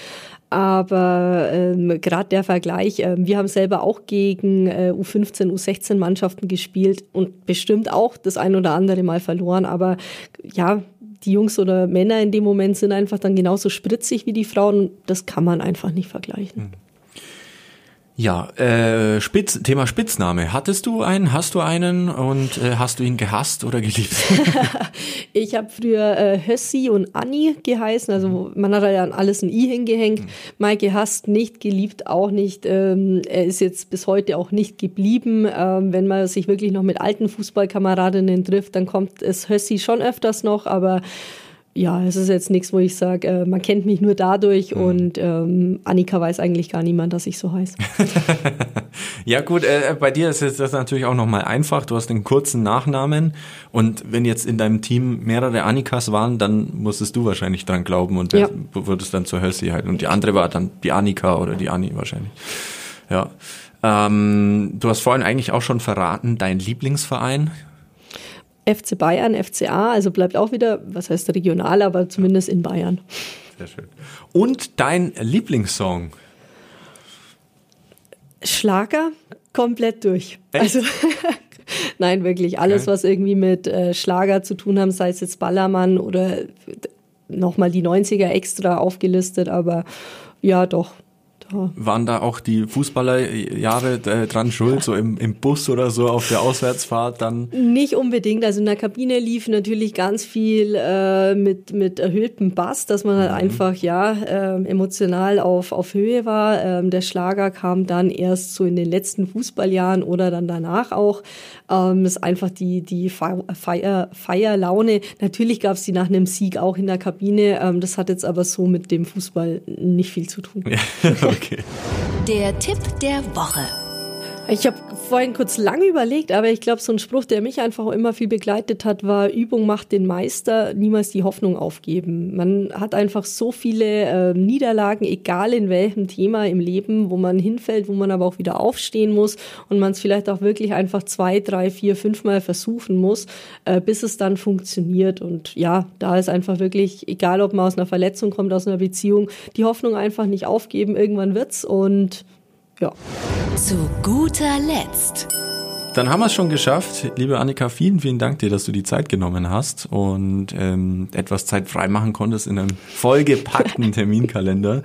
Aber ähm, gerade der Vergleich, äh, wir haben selber auch gegen äh, U15, U16 Mannschaften gespielt und bestimmt auch das ein oder andere Mal verloren. Aber ja, die Jungs oder Männer in dem Moment sind einfach dann genauso spritzig wie die Frauen. Das kann man einfach nicht vergleichen. Mhm. Ja, äh, Spitz, Thema Spitzname. Hattest du einen, hast du einen und äh, hast du ihn gehasst oder geliebt? ich habe früher äh, Hössi und Anni geheißen, also man hat ja an alles ein I hingehängt. Mhm. Mal gehasst, nicht geliebt, auch nicht. Ähm, er ist jetzt bis heute auch nicht geblieben. Ähm, wenn man sich wirklich noch mit alten Fußballkameradinnen trifft, dann kommt es Hössi schon öfters noch, aber ja, es ist jetzt nichts, wo ich sage, äh, man kennt mich nur dadurch mhm. und ähm, Annika weiß eigentlich gar niemand, dass ich so heiße. ja gut, äh, bei dir ist das natürlich auch nochmal einfach. Du hast einen kurzen Nachnamen und wenn jetzt in deinem Team mehrere Annikas waren, dann musstest du wahrscheinlich dran glauben und ja. würdest dann zur Hölzi halt. Und die andere war dann die Annika oder die Anni wahrscheinlich. Ja. Ähm, du hast vorhin eigentlich auch schon verraten, dein Lieblingsverein? FC Bayern, FCA, also bleibt auch wieder, was heißt regional, aber zumindest in Bayern. Sehr schön. Und dein Lieblingssong? Schlager komplett durch. Echt? Also nein, wirklich alles, Okay. was irgendwie mit äh, Schlager zu tun haben, sei es jetzt Ballermann oder nochmal die 90er extra aufgelistet, aber ja, doch. Waren da auch die Fußballerjahre äh, dran schuld, so im, im Bus oder so auf der Auswärtsfahrt dann? Nicht unbedingt. Also in der Kabine lief natürlich ganz viel äh, mit, mit erhöhtem Bass, dass man halt einfach ja äh, emotional auf, auf Höhe war. Ähm, der Schlager kam dann erst so in den letzten Fußballjahren oder dann danach auch. Ähm, ist einfach die, die Fe- Feier, Feierlaune. Natürlich gab es die nach einem Sieg auch in der Kabine. Ähm, das hat jetzt aber so mit dem Fußball nicht viel zu tun. okay. Der Tipp der Woche. Ich habe vorhin kurz lange überlegt, aber ich glaube, so ein Spruch, der mich einfach immer viel begleitet hat, war Übung macht den Meister, niemals die Hoffnung aufgeben. Man hat einfach so viele äh, Niederlagen, egal in welchem Thema im Leben, wo man hinfällt, wo man aber auch wieder aufstehen muss und man es vielleicht auch wirklich einfach zwei, drei, vier, fünfmal versuchen muss, äh, bis es dann funktioniert. Und ja, da ist einfach wirklich, egal ob man aus einer Verletzung kommt, aus einer Beziehung, die Hoffnung einfach nicht aufgeben, irgendwann wird's und ja. Zu guter Letzt. Dann haben wir es schon geschafft. Liebe Annika, vielen, vielen Dank dir, dass du die Zeit genommen hast und ähm, etwas Zeit frei machen konntest in einem vollgepackten Terminkalender.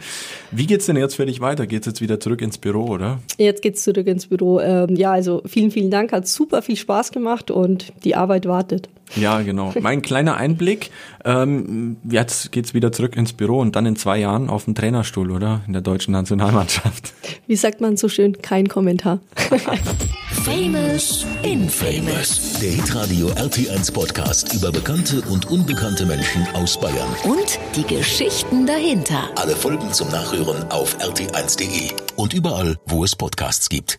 Wie geht's denn jetzt für dich weiter? Geht's jetzt wieder zurück ins Büro, oder? Jetzt geht's zurück ins Büro. Ähm, ja, also vielen, vielen Dank. Hat super viel Spaß gemacht und die Arbeit wartet. Ja, genau. Mein kleiner Einblick. Ähm, jetzt geht's wieder zurück ins Büro und dann in zwei Jahren auf dem Trainerstuhl, oder? In der deutschen Nationalmannschaft. Wie sagt man so schön? Kein Kommentar. Famous Famous. Der Hitradio RT1 Podcast über bekannte und unbekannte Menschen aus Bayern. und die Geschichten dahinter. Alle Folgen zum Nachhören auf rt1.de und überall, wo es Podcasts gibt.